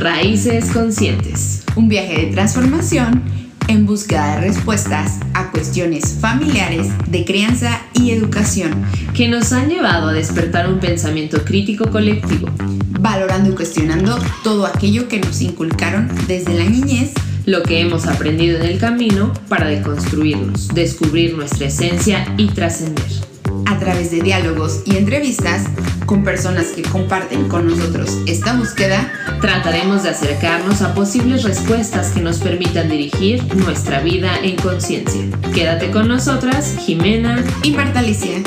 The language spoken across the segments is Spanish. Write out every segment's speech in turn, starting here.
Raíces Conscientes. Un viaje de transformación en búsqueda de respuestas a cuestiones familiares de crianza y educación. Que nos han llevado a despertar un pensamiento crítico colectivo, valorando y cuestionando todo aquello que nos inculcaron desde la niñez, lo que hemos aprendido en el camino para deconstruirnos, descubrir nuestra esencia y trascender a través de diálogos y entrevistas con personas que comparten con nosotros esta búsqueda, trataremos de acercarnos a posibles respuestas que nos permitan dirigir nuestra vida en conciencia. Quédate con nosotras, Jimena y Marta Alicia.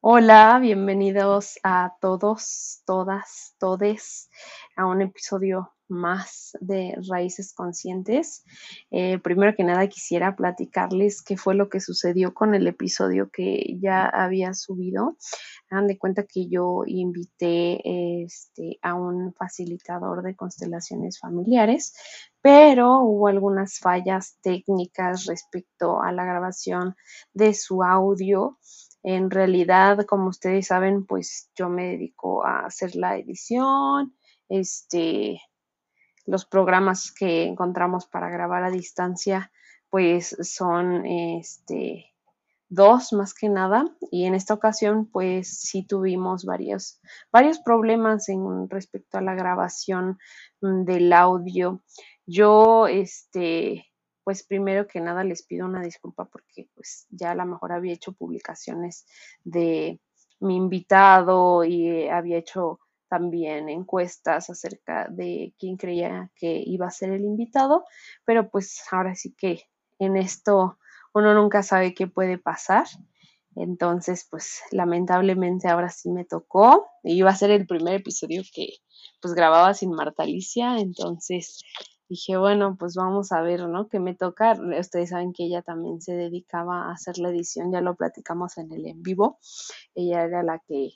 Hola, bienvenidos a todos, todas, todes a un episodio más de Raíces Conscientes. Eh, primero que nada quisiera platicarles qué fue lo que sucedió con el episodio que ya había subido. Hagan de cuenta que yo invité este, a un facilitador de constelaciones familiares, pero hubo algunas fallas técnicas respecto a la grabación de su audio. En realidad, como ustedes saben, pues yo me dedico a hacer la edición, este, los programas que encontramos para grabar a distancia, pues son este, dos más que nada. Y en esta ocasión, pues sí tuvimos varios, varios problemas en respecto a la grabación mm, del audio. Yo, este, pues primero que nada les pido una disculpa porque pues ya a lo mejor había hecho publicaciones de mi invitado y había hecho también encuestas acerca de quién creía que iba a ser el invitado, pero pues ahora sí que en esto uno nunca sabe qué puede pasar. Entonces, pues lamentablemente ahora sí me tocó. Iba a ser el primer episodio que pues grababa sin Marta Alicia, entonces dije, bueno, pues vamos a ver, ¿no? Que me toca. Ustedes saben que ella también se dedicaba a hacer la edición, ya lo platicamos en el en vivo. Ella era la que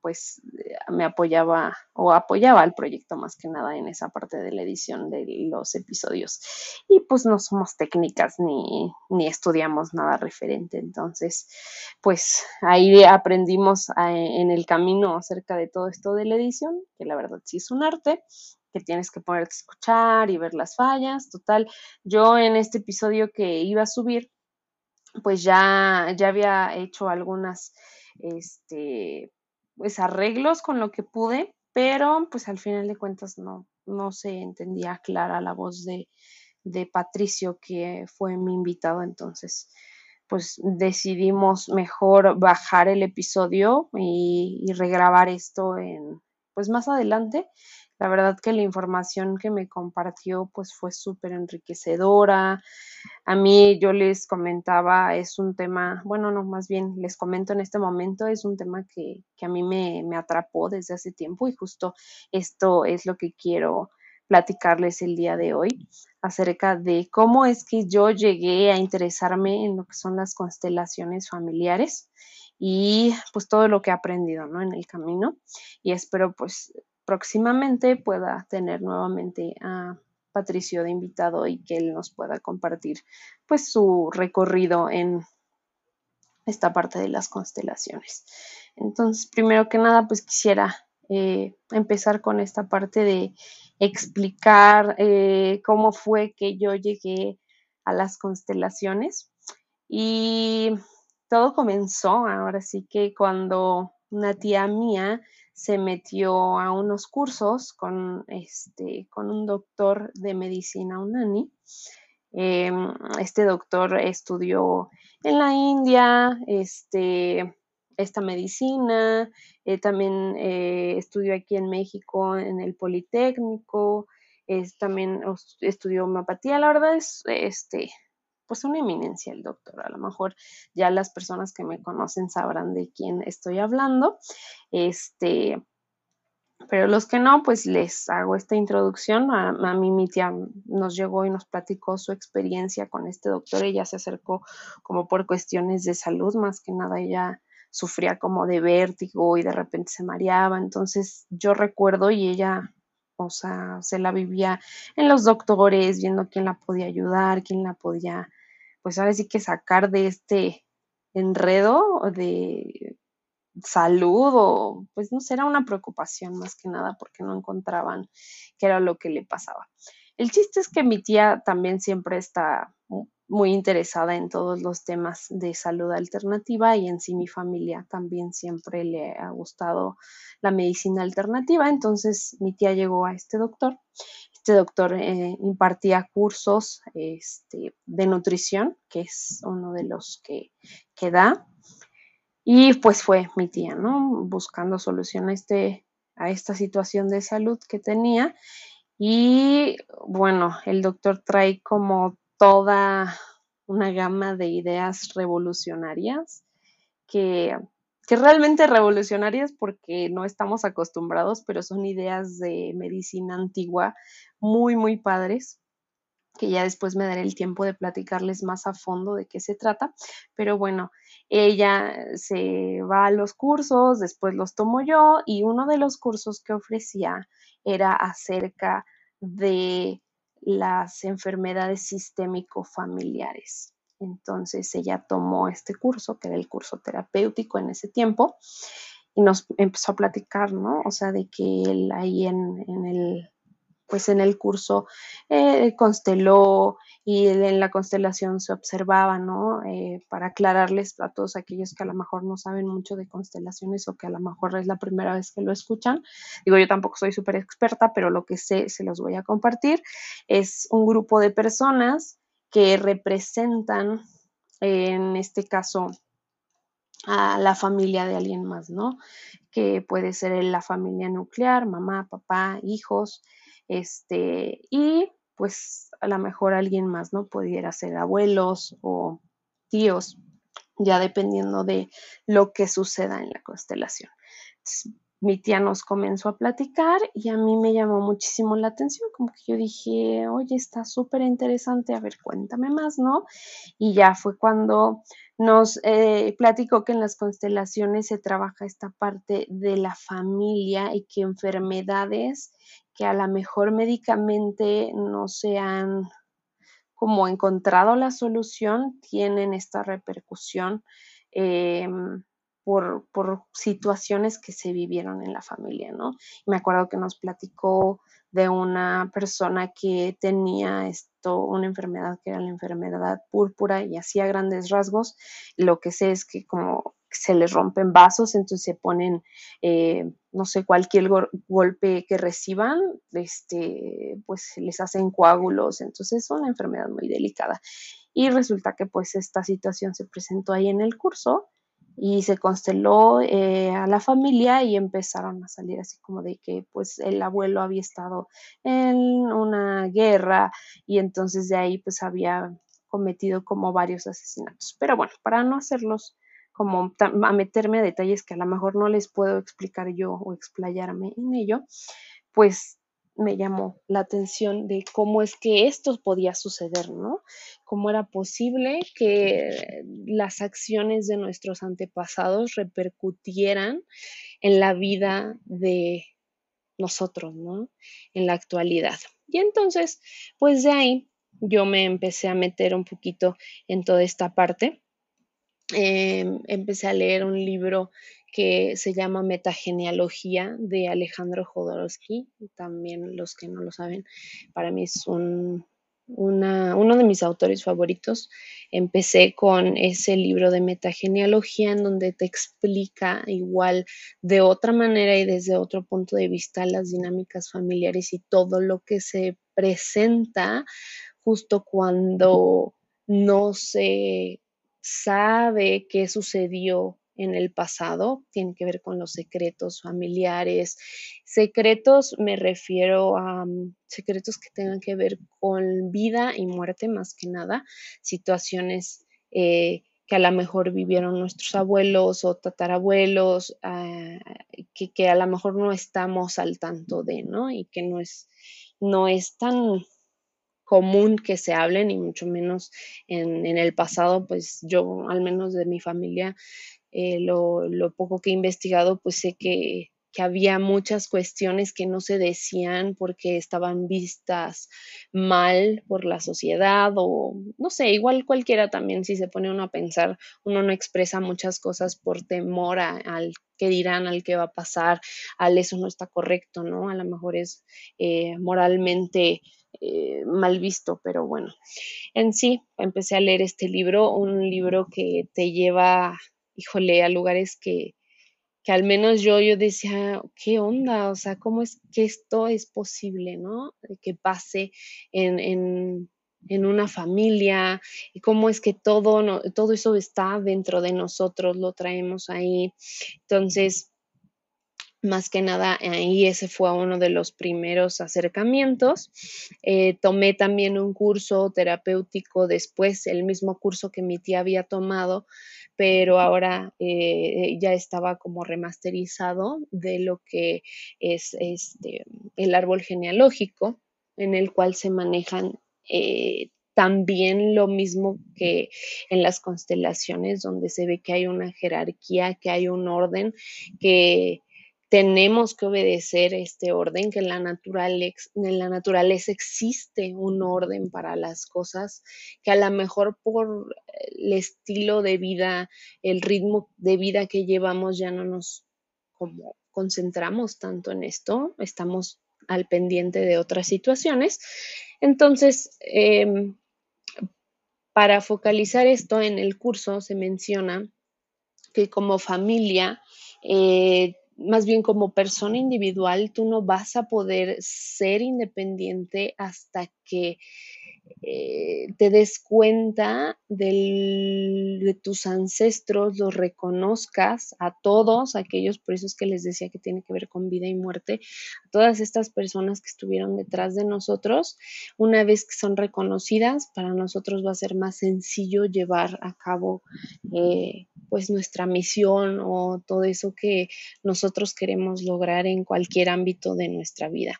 pues eh, me apoyaba o apoyaba al proyecto más que nada en esa parte de la edición de los episodios. Y pues no somos técnicas ni, ni estudiamos nada referente. Entonces, pues ahí aprendimos en el camino acerca de todo esto de la edición, que la verdad sí es un arte que tienes que ponerte a escuchar y ver las fallas. Total, yo en este episodio que iba a subir, pues ya, ya había hecho algunas, este, pues arreglos con lo que pude, pero pues al final de cuentas no, no se entendía clara la voz de, de Patricio, que fue mi invitado, entonces pues decidimos mejor bajar el episodio y, y regrabar esto en pues más adelante la verdad que la información que me compartió pues fue súper enriquecedora. A mí yo les comentaba, es un tema, bueno, no, más bien les comento en este momento, es un tema que, que a mí me, me atrapó desde hace tiempo y justo esto es lo que quiero platicarles el día de hoy acerca de cómo es que yo llegué a interesarme en lo que son las constelaciones familiares y pues todo lo que he aprendido, ¿no? En el camino y espero pues próximamente pueda tener nuevamente a Patricio de invitado y que él nos pueda compartir pues su recorrido en esta parte de las constelaciones. Entonces, primero que nada, pues quisiera eh, empezar con esta parte de explicar eh, cómo fue que yo llegué a las constelaciones. Y todo comenzó, ahora sí que cuando una tía mía se metió a unos cursos con, este, con un doctor de medicina unani. Em, este doctor estudió en la India este, esta medicina, eh, también eh, estudió aquí en México en el Politécnico, también estudió homeopatía, la verdad es este, pues una eminencia el doctor. A lo mejor ya las personas que me conocen sabrán de quién estoy hablando. Este, pero los que no, pues les hago esta introducción. A, mí mi tía nos llegó y nos platicó su experiencia con este doctor. Ella se acercó como por cuestiones de salud, más que nada ella sufría como de vértigo y de repente se mareaba. Entonces yo recuerdo y ella, o sea, se la vivía en los doctores, viendo quién la podía ayudar, quién la podía pues ahora sí que sacar de este enredo de, salud o pues no sé, era una preocupación más que nada porque no encontraban qué era lo que le pasaba. El chiste es que mi tía también siempre está muy interesada en todos los temas de salud alternativa y en sí mi familia también siempre le ha gustado la medicina alternativa. Entonces mi tía llegó a este doctor. Este doctor eh, impartía cursos este, de nutrición, que es uno de los que, que da. Y pues fue mi tía, ¿no? Buscando solución a, este, a esta situación de salud que tenía. Y bueno, el doctor trae como toda una gama de ideas revolucionarias que, que realmente revolucionarias porque no estamos acostumbrados, pero son ideas de medicina antigua muy, muy padres que ya después me daré el tiempo de platicarles más a fondo de qué se trata. Pero bueno, ella se va a los cursos, después los tomo yo y uno de los cursos que ofrecía era acerca de las enfermedades sistémico-familiares. Entonces ella tomó este curso, que era el curso terapéutico en ese tiempo, y nos empezó a platicar, ¿no? O sea, de que él ahí en, en el pues en el curso eh, consteló y en la constelación se observaba, ¿no? Eh, para aclararles a todos aquellos que a lo mejor no saben mucho de constelaciones o que a lo mejor es la primera vez que lo escuchan. Digo, yo tampoco soy súper experta, pero lo que sé se los voy a compartir. Es un grupo de personas que representan, en este caso, a la familia de alguien más, ¿no? Que puede ser la familia nuclear, mamá, papá, hijos, este, y pues a lo mejor alguien más, ¿no? Pudiera ser abuelos o tíos, ya dependiendo de lo que suceda en la constelación. Mi tía nos comenzó a platicar y a mí me llamó muchísimo la atención, como que yo dije, oye, está súper interesante, a ver, cuéntame más, ¿no? Y ya fue cuando nos eh, platicó que en las constelaciones se trabaja esta parte de la familia y que enfermedades que a lo mejor médicamente no se han como encontrado la solución, tienen esta repercusión em, por, por, situaciones que se vivieron en la familia, ¿no? Me acuerdo que nos platicó de una persona que tenía esto, una enfermedad que era la enfermedad púrpura y hacía grandes rasgos. Lo que sé es que como se les rompen vasos, entonces se ponen, eh, no sé, cualquier golpe que reciban, este, pues les hacen coágulos, entonces es una enfermedad muy delicada. Y resulta que pues esta situación se presentó ahí en el curso y se consteló eh, a la familia y empezaron a salir así como de que pues el abuelo había estado en una guerra y entonces de ahí pues había cometido como varios asesinatos. Pero bueno, para no hacerlos como a meterme a detalles que a lo mejor no les puedo explicar yo o explayarme en ello, pues me llamó la atención de cómo es que esto podía suceder, ¿no? Cómo era posible que las acciones de nuestros antepasados repercutieran en la vida de nosotros, ¿no? En la actualidad. Y entonces, pues de ahí yo me empecé a meter un poquito en toda esta parte Em, empecé a leer un libro que se llama Metagenealogía de Alejandro Jodorowsky. También los que no lo saben, para mí es un, uno de mis autores favoritos. Empecé con ese libro de metagenealogía en donde te explica igual de otra manera y desde otro punto de vista las dinámicas familiares y todo lo que se presenta justo cuando no se sabe qué sucedió en el pasado, tiene que ver con los secretos familiares. Secretos me refiero a mm, secretos que tengan que ver con vida y muerte más que nada, situaciones eh, que a lo mejor vivieron nuestros abuelos o tatarabuelos, ah, que, que, a lo mejor no estamos al tanto de, ¿no? Y que no es, no es tan común que se hablen y mucho menos en, el pasado, pues yo al menos de mi familia, eh, lo, poco que he investigado, pues sé que, que había muchas cuestiones que no se decían porque estaban vistas mal por la sociedad o no sé, igual cualquiera también si se pone uno a pensar, uno no expresa muchas cosas por temor al qué dirán, al qué va a pasar, al eso no está correcto, ¿no? A lo mejor es eh, moralmente eh, mal visto, pero bueno, en sí empecé a leer este libro, un libro que te lleva, híjole, a lugares que, que al menos yo, yo decía, ¿qué onda? O sea, ¿cómo es que esto es posible, ¿no? Que pase en, en, en una familia y cómo es que todo, todo eso está dentro de nosotros, lo traemos ahí. Entonces, más que nada ahí ese fue uno de los primeros acercamientos. Eh, tomé también un curso terapéutico después, el mismo curso que mi tía había tomado, pero ahora eh, ya estaba como remasterizado de lo que es este, el árbol genealógico, en el cual se manejan eh, también lo mismo que en las constelaciones, donde se ve que hay una jerarquía, que hay un orden, que tenemos que obedecer este orden, que en la, en la naturaleza existe un orden para las cosas, que a lo mejor por el estilo de vida, el ritmo de vida que llevamos ya no nos como concentramos tanto en esto, estamos al pendiente de otras situaciones. Entonces, em, para focalizar esto en el curso se menciona que como familia eh, más bien como persona individual, tú no vas a poder ser independiente hasta que eh, te des cuenta de tus ancestros, los reconozcas a todos aquellos, por eso es que les decía que tiene que ver con vida y muerte, a todas estas personas que estuvieron detrás de nosotros, una vez que son reconocidas, para nosotros va a ser más sencillo llevar a cabo eh, pues nuestra misión o todo eso que nosotros queremos lograr en cualquier ámbito de nuestra vida.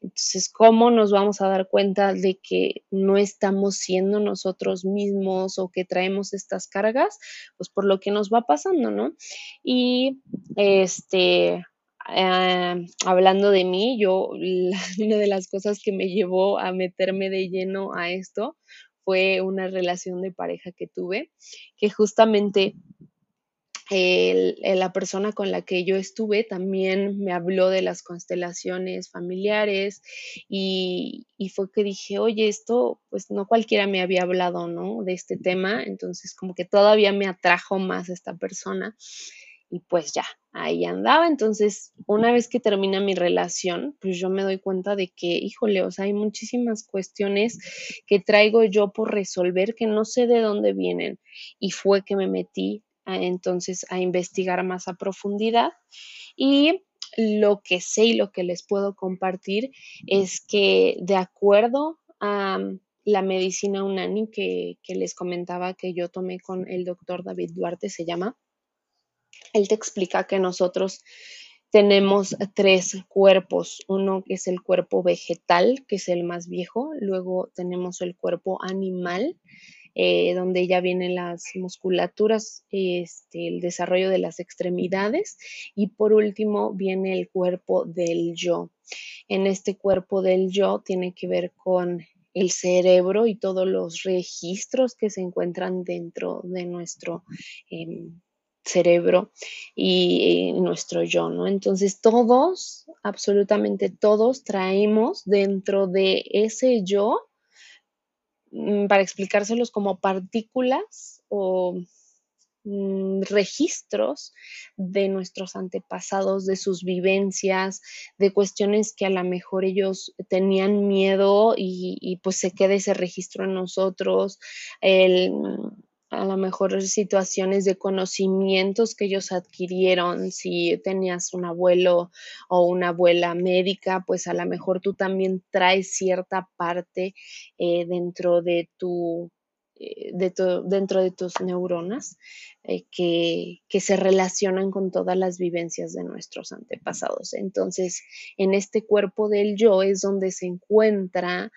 Entonces, ¿cómo nos vamos a dar cuenta de que no estamos siendo nosotros mismos o que traemos estas cargas? Pues por lo que nos va pasando, ¿no? Y este, eh, hablando de mí, yo, una de las cosas que me llevó a meterme de lleno a esto fue una relación de pareja que tuve, que justamente la persona con la que yo estuve también me habló de las constelaciones familiares y, fue que dije, oye, esto pues no cualquiera me había hablado, ¿no? De este tema, entonces como que todavía me atrajo más esta persona y pues ya, ahí andaba. Entonces, una vez que termina mi relación, pues yo me doy cuenta de que, híjole, o sea, hay muchísimas cuestiones que traigo yo por resolver que no sé de dónde vienen. Y fue que me metí entonces a investigar más a profundidad. Y lo que sé y lo que les puedo compartir es que de acuerdo a la medicina unani que, que les comentaba que yo tomé con el doctor David Duarte, se llama, él te explica que nosotros tenemos tres cuerpos. Uno que es el cuerpo vegetal, que es el más viejo. Luego tenemos el cuerpo animal, eh, donde ya vienen las musculaturas, este, el desarrollo de las extremidades y por último viene el cuerpo del yo. En este cuerpo del yo tiene que ver con el cerebro y todos los registros que se encuentran dentro de nuestro em, cerebro y, nuestro yo, ¿no? Entonces todos, absolutamente todos, traemos dentro de ese yo para explicárselos como partículas o mm, registros de nuestros antepasados, de sus vivencias, de cuestiones que a lo mejor ellos tenían miedo y, y pues se queda ese registro en nosotros, el a lo mejor situaciones de conocimientos que ellos adquirieron, si tenías un abuelo o una abuela médica, pues a lo mejor tú también traes cierta parte eh, dentro de tu eh, dentro de tus neuronas eh, que, se relacionan con todas las vivencias de nuestros antepasados. Entonces, en este cuerpo del yo es donde se encuentra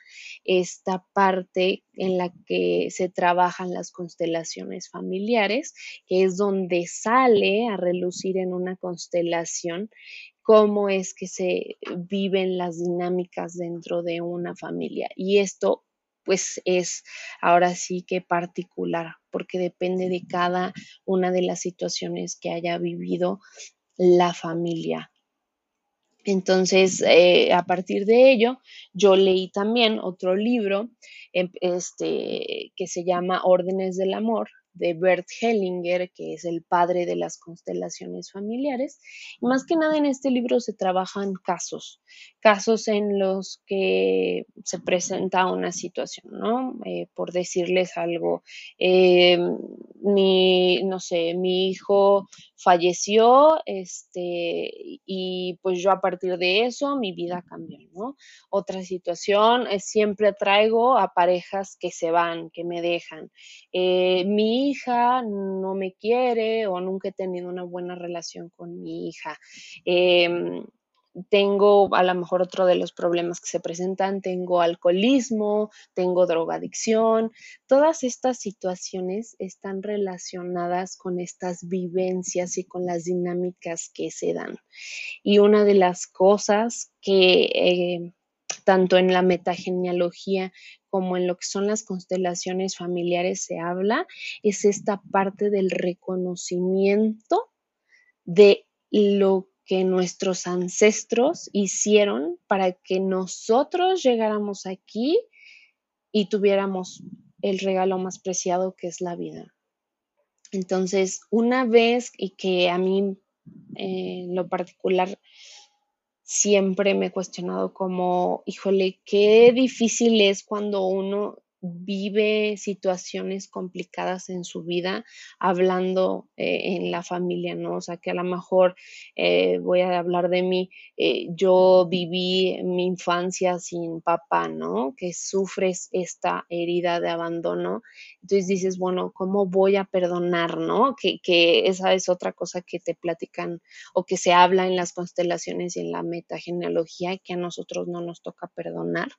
esta parte en la que se trabajan las constelaciones familiares, que es donde sale a relucir en una constelación cómo es que se viven las dinámicas dentro de una familia. Y esto pues es ahora sí que particular, porque depende de cada una de las situaciones que haya vivido la familia. Entonces, eh, a partir de ello, yo leí también otro libro em, este, que se llama Órdenes del Amor, de Bert Hellinger, que es el padre de las constelaciones familiares. Y más que nada en este libro se trabajan casos, casos en los que se presenta una situación, ¿no? Eh, por decirles algo, eh, mi, no sé, mi hijo falleció, este, y pues yo a partir de eso mi vida cambió, ¿no? Otra situación, es siempre traigo a parejas que se van, que me dejan. Eh, hija no me quiere o nunca he tenido una buena relación con mi hija. Em, tengo a lo mejor otro de los problemas que se presentan, tengo alcoholismo, tengo drogadicción. Todas estas situaciones están relacionadas con estas vivencias y con las dinámicas que se dan. Y una de las cosas que eh, tanto en la metagenealogía como en lo que son las constelaciones familiares se habla, es esta parte del reconocimiento de lo que nuestros ancestros hicieron para que nosotros llegáramos aquí y tuviéramos el regalo más preciado que es la vida. Entonces, una vez y que a mí en lo particular siempre me he cuestionado como, híjole, qué difícil es cuando uno vive situaciones complicadas en su vida, hablando eh, en la familia, ¿no? O sea, que a lo mejor eh, voy a hablar de mí, eh, yo viví mi infancia sin papá, ¿no? Que sufres esta herida de abandono. Entonces dices, bueno, ¿cómo voy a perdonar, ¿no? Que, que esa es otra cosa que te platican o que se habla en las constelaciones y en la metagenealogía, que a nosotros no nos toca perdonar.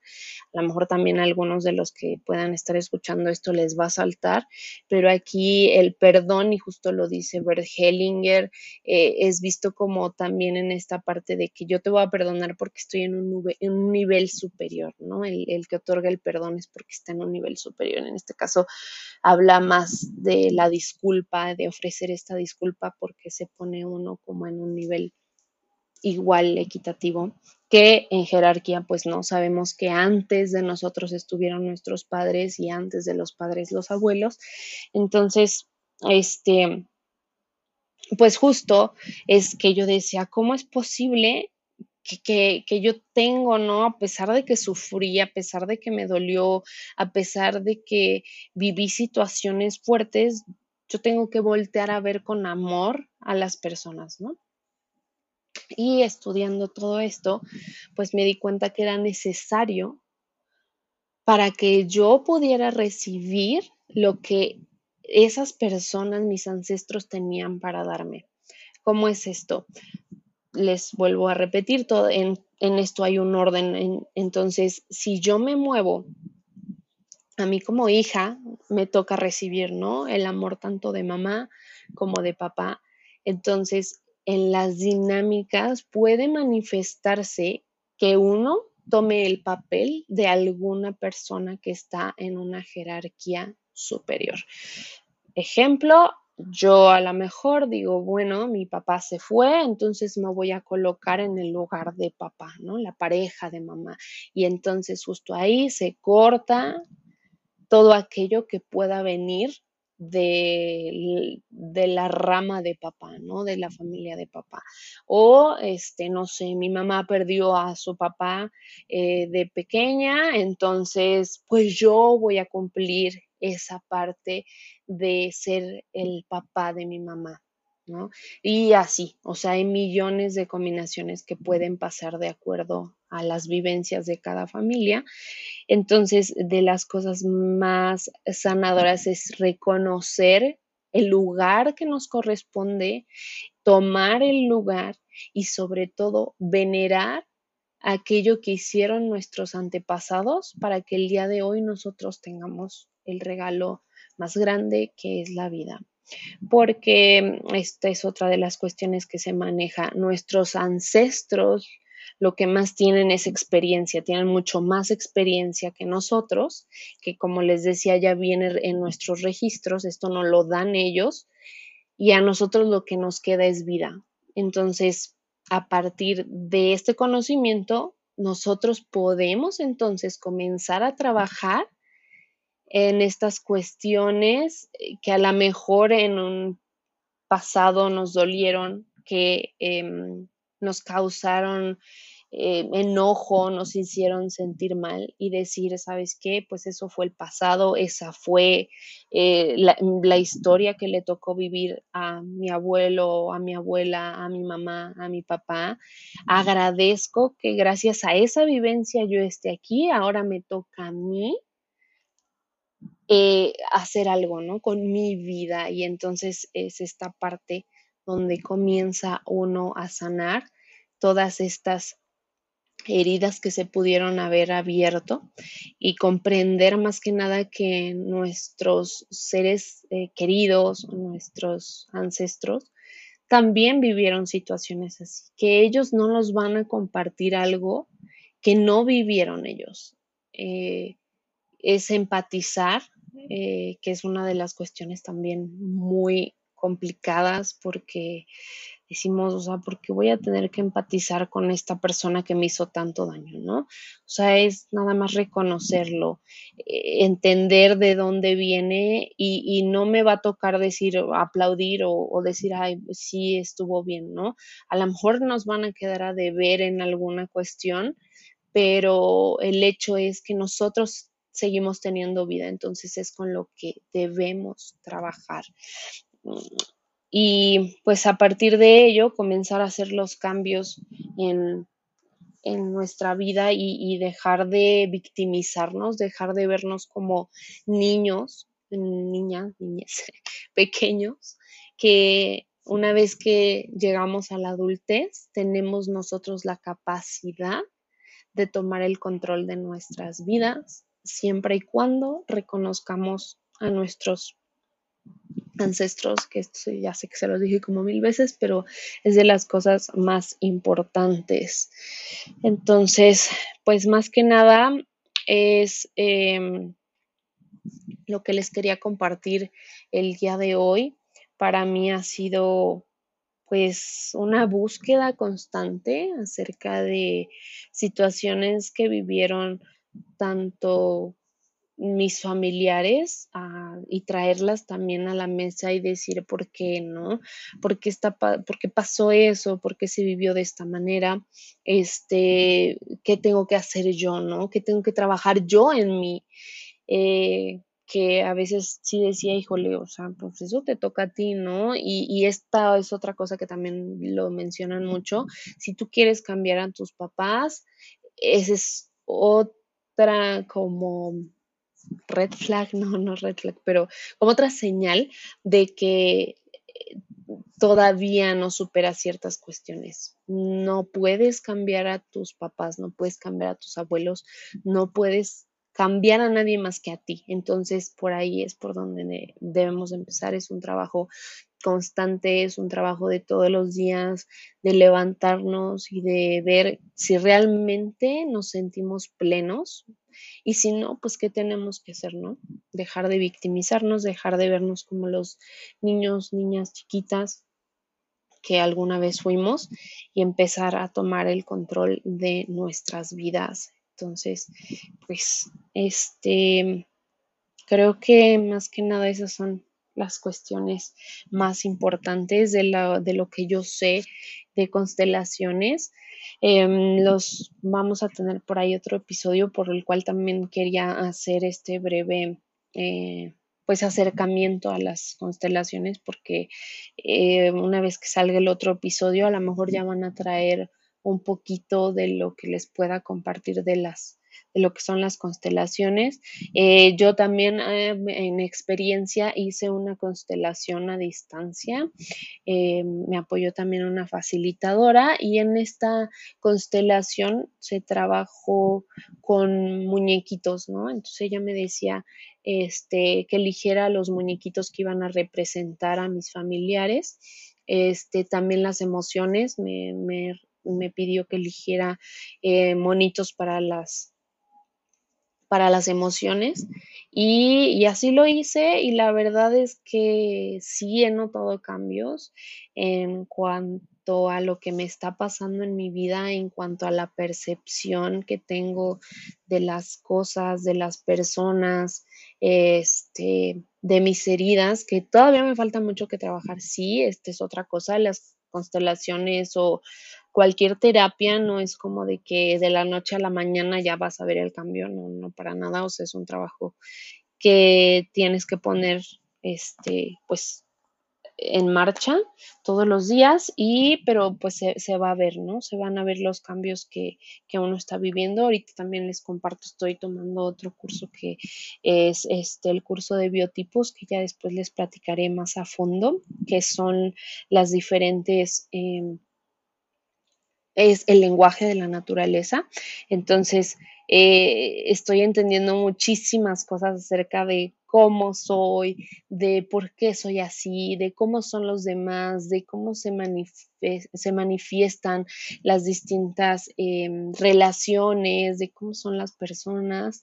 A lo mejor también algunos de los que pueden estar escuchando esto les va a saltar, pero aquí el perdón, y justo lo dice Bert Hellinger, eh, es visto como también en esta parte de que yo te voy a perdonar porque estoy en un, en un nivel superior, ¿no? El, el que otorga el perdón es porque está en un nivel superior. En este caso, habla más de la disculpa, de ofrecer esta disculpa porque se pone uno como en un nivel igual equitativo que en jerarquía pues no sabemos que antes de nosotros estuvieron nuestros padres y antes de los padres los abuelos entonces este pues justo es que yo decía cómo es posible que, que, yo tengo, ¿no? A pesar de que sufrí, a pesar de que me dolió, a pesar de que viví situaciones fuertes, yo tengo que voltear a ver con amor a las personas, ¿no? Y estudiando todo esto, pues me di cuenta que era necesario para que yo pudiera recibir lo que esas personas, mis ancestros, tenían para darme. ¿Cómo es esto? Les vuelvo a repetir, todo, en, esto hay un orden. entonces, si yo me muevo, a mí como hija me toca recibir, ¿no? El amor tanto de mamá como de papá. Entonces, en las dinámicas puede manifestarse que uno tome el papel de alguna persona que está en una jerarquía superior. Ejemplo, yo a lo mejor digo, bueno, mi papá se fue, entonces me voy a colocar en el lugar de papá, ¿no? La pareja de mamá. Y entonces justo ahí se corta todo aquello que pueda venir de, de, la rama de papá, ¿no? De la familia de papá. O, este, no sé, mi mamá perdió a su papá eh, de pequeña, entonces, pues yo voy a cumplir esa parte de ser el papá de mi mamá. ¿No? Y así, o sea, hay millones de combinaciones que pueden pasar de acuerdo a las vivencias de cada familia. Entonces, de las cosas más sanadoras es reconocer el lugar que nos corresponde, tomar el lugar y sobre todo venerar aquello que hicieron nuestros antepasados para que el día de hoy nosotros tengamos el regalo más grande que es la vida porque esta es otra de las cuestiones que se maneja. Nuestros ancestros lo que más tienen es experiencia, tienen mucho más experiencia que nosotros, que como les decía ya viene en nuestros registros, esto no lo dan ellos, y a nosotros lo que nos queda es vida. Entonces, a partir de este conocimiento, nosotros podemos entonces comenzar a trabajar en estas cuestiones eh, que a lo mejor en un pasado nos dolieron, que em, nos causaron eh, enojo, nos hicieron sentir mal y decir, ¿sabes qué? Pues eso fue el pasado, esa fue eh, la, la, historia que le tocó vivir a mi abuelo, a mi abuela, a mi mamá, a mi papá. Agradezco que gracias a esa vivencia yo esté aquí, ahora me toca a mí eh, hacer algo, ¿no? Con mi vida. Y entonces es esta parte donde comienza uno a sanar todas estas heridas que se pudieron haber abierto y comprender más que nada que nuestros seres eh, queridos, nuestros ancestros, también vivieron situaciones así, que ellos no nos van a compartir algo que no vivieron ellos. Eh, es empatizar, eh, que es una de las cuestiones también muy complicadas porque decimos, o sea, ¿por qué voy a tener que empatizar con esta persona que me hizo tanto daño, ¿no? O sea, es nada más reconocerlo, eh, entender de dónde viene y, no me va a tocar decir, aplaudir o, o, decir, ay, sí estuvo bien, ¿no? A lo mejor nos van a quedar a deber en alguna cuestión, pero el hecho es que nosotros seguimos teniendo vida, entonces es con lo que debemos trabajar. Y pues a partir de ello comenzar a hacer los cambios en, nuestra vida y, dejar de victimizarnos, dejar de vernos como niños, niñas, niñas pequeños, que una vez que llegamos a la adultez tenemos nosotros la capacidad de tomar el control de nuestras vidas siempre y cuando reconozcamos a nuestros ancestros, que esto ya sé que se los dije como mil veces, pero es de las cosas más importantes. Entonces, pues más que nada es em, lo que les quería compartir el día de hoy. Para mí ha sido pues una búsqueda constante acerca de situaciones que vivieron tanto mis familiares ah, y traerlas también a la mesa y decir por qué, ¿no? ¿Por qué, está, qué pasó eso? ¿Por qué se vivió de esta manera? Este, ¿Qué tengo que hacer yo, ¿no? ¿Qué tengo que trabajar yo en mí? Eh, que a veces sí decía, híjole, o sea, pues eso te toca a ti, ¿no? Y, y esta es otra cosa que también lo mencionan mucho. Si tú quieres cambiar a tus papás, esa es otra como red flag, no, no red flag, pero como otra señal de que eh, todavía no supera ciertas cuestiones. No puedes cambiar a tus papás, no puedes cambiar a tus abuelos, no puedes cambiar a nadie más que a ti. Entonces, por ahí es por donde debemos empezar. Es un trabajo constante, es un trabajo de todos los días, de levantarnos y de ver si realmente nos sentimos plenos y si no, pues qué tenemos que hacer, ¿no? Dejar de victimizarnos, dejar de vernos como los niños, niñas chiquitas que alguna vez fuimos y empezar a tomar el control de nuestras vidas. Entonces, pues, este, creo que más que nada esas son las cuestiones más importantes de, de lo que yo sé de constelaciones. Em, los vamos a tener por ahí otro episodio por el cual también quería hacer este breve eh, pues acercamiento a las constelaciones porque eh, una vez que salga el otro episodio a lo mejor ya van a traer un poquito de lo que les pueda compartir de las de lo que son las constelaciones. Eh, yo también eh, en experiencia hice una constelación a distancia. Eh, me apoyó también una facilitadora y en esta constelación se trabajó con muñequitos, ¿no? Entonces ella me decía este, que eligiera los muñequitos que iban a representar a mis familiares. Este, también las emociones, me, me pidió que eligiera monitos para las para las emociones y, así lo hice y la verdad es que sí he notado cambios en cuanto a lo que me está pasando en mi vida, en cuanto a la percepción que tengo de las cosas, de las personas, este, de mis heridas, que todavía me falta mucho que trabajar. Sí, esta es otra cosa, las constelaciones o cualquier terapia no es como de que de la noche a la mañana ya vas a ver el cambio, no, no para nada, o sea, es un trabajo que tienes que poner, este, pues en marcha todos los días y pero pues se, va a ver, ¿no? Se van a ver los cambios que, que, uno está viviendo. Ahorita también les comparto, estoy tomando otro curso que es este el curso de biotipos que ya después les platicaré más a fondo, que son las diferentes em, es el lenguaje de la naturaleza. Entonces, eh, estoy entendiendo muchísimas cosas acerca de cómo soy, de por qué soy así, de cómo son los demás, de cómo se, se manifiestan las distintas em, relaciones, de cómo son las personas.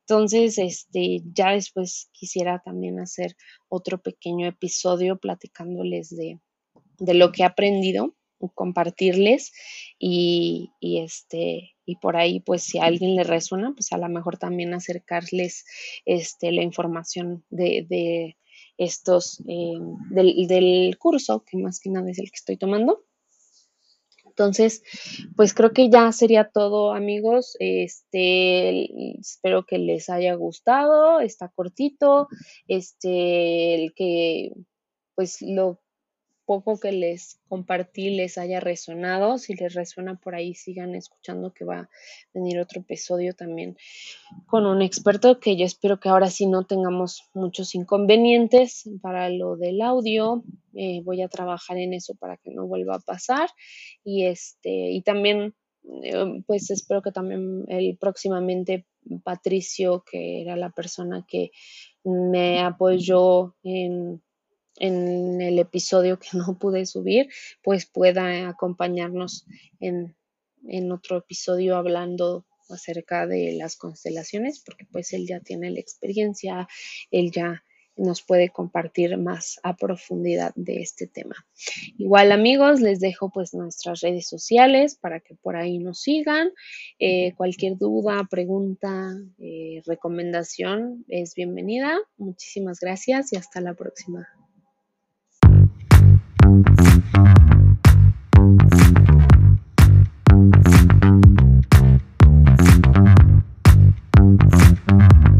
Entonces, este, ya después quisiera también hacer otro pequeño episodio platicándoles de, de lo que he aprendido compartirles y, este y por ahí pues si a alguien le resuena pues a lo mejor también acercarles este la información de, estos eh, del, del, curso que más que nada es el que estoy tomando. Entonces pues creo que ya sería todo amigos. Este espero que les haya gustado está cortito. Este el que pues lo poco que les compartí les haya resonado. Si les resuena por ahí, sigan escuchando que va a venir otro episodio también con un experto que yo espero que ahora sí no tengamos muchos inconvenientes para lo del audio. Eh, voy a trabajar en eso para que no vuelva a pasar. Y este, y también eh, pues espero que también el próximamente Patricio, que era la persona que me apoyó en en el episodio que no pude subir, pues pueda acompañarnos en, en otro episodio hablando acerca de las constelaciones, porque pues él ya tiene la experiencia, él ya nos puede compartir más a profundidad de este tema. Igual amigos, les dejo pues nuestras redes sociales para que por ahí nos sigan. Eh, cualquier duda, pregunta, eh, recomendación es bienvenida. Muchísimas gracias y hasta la próxima.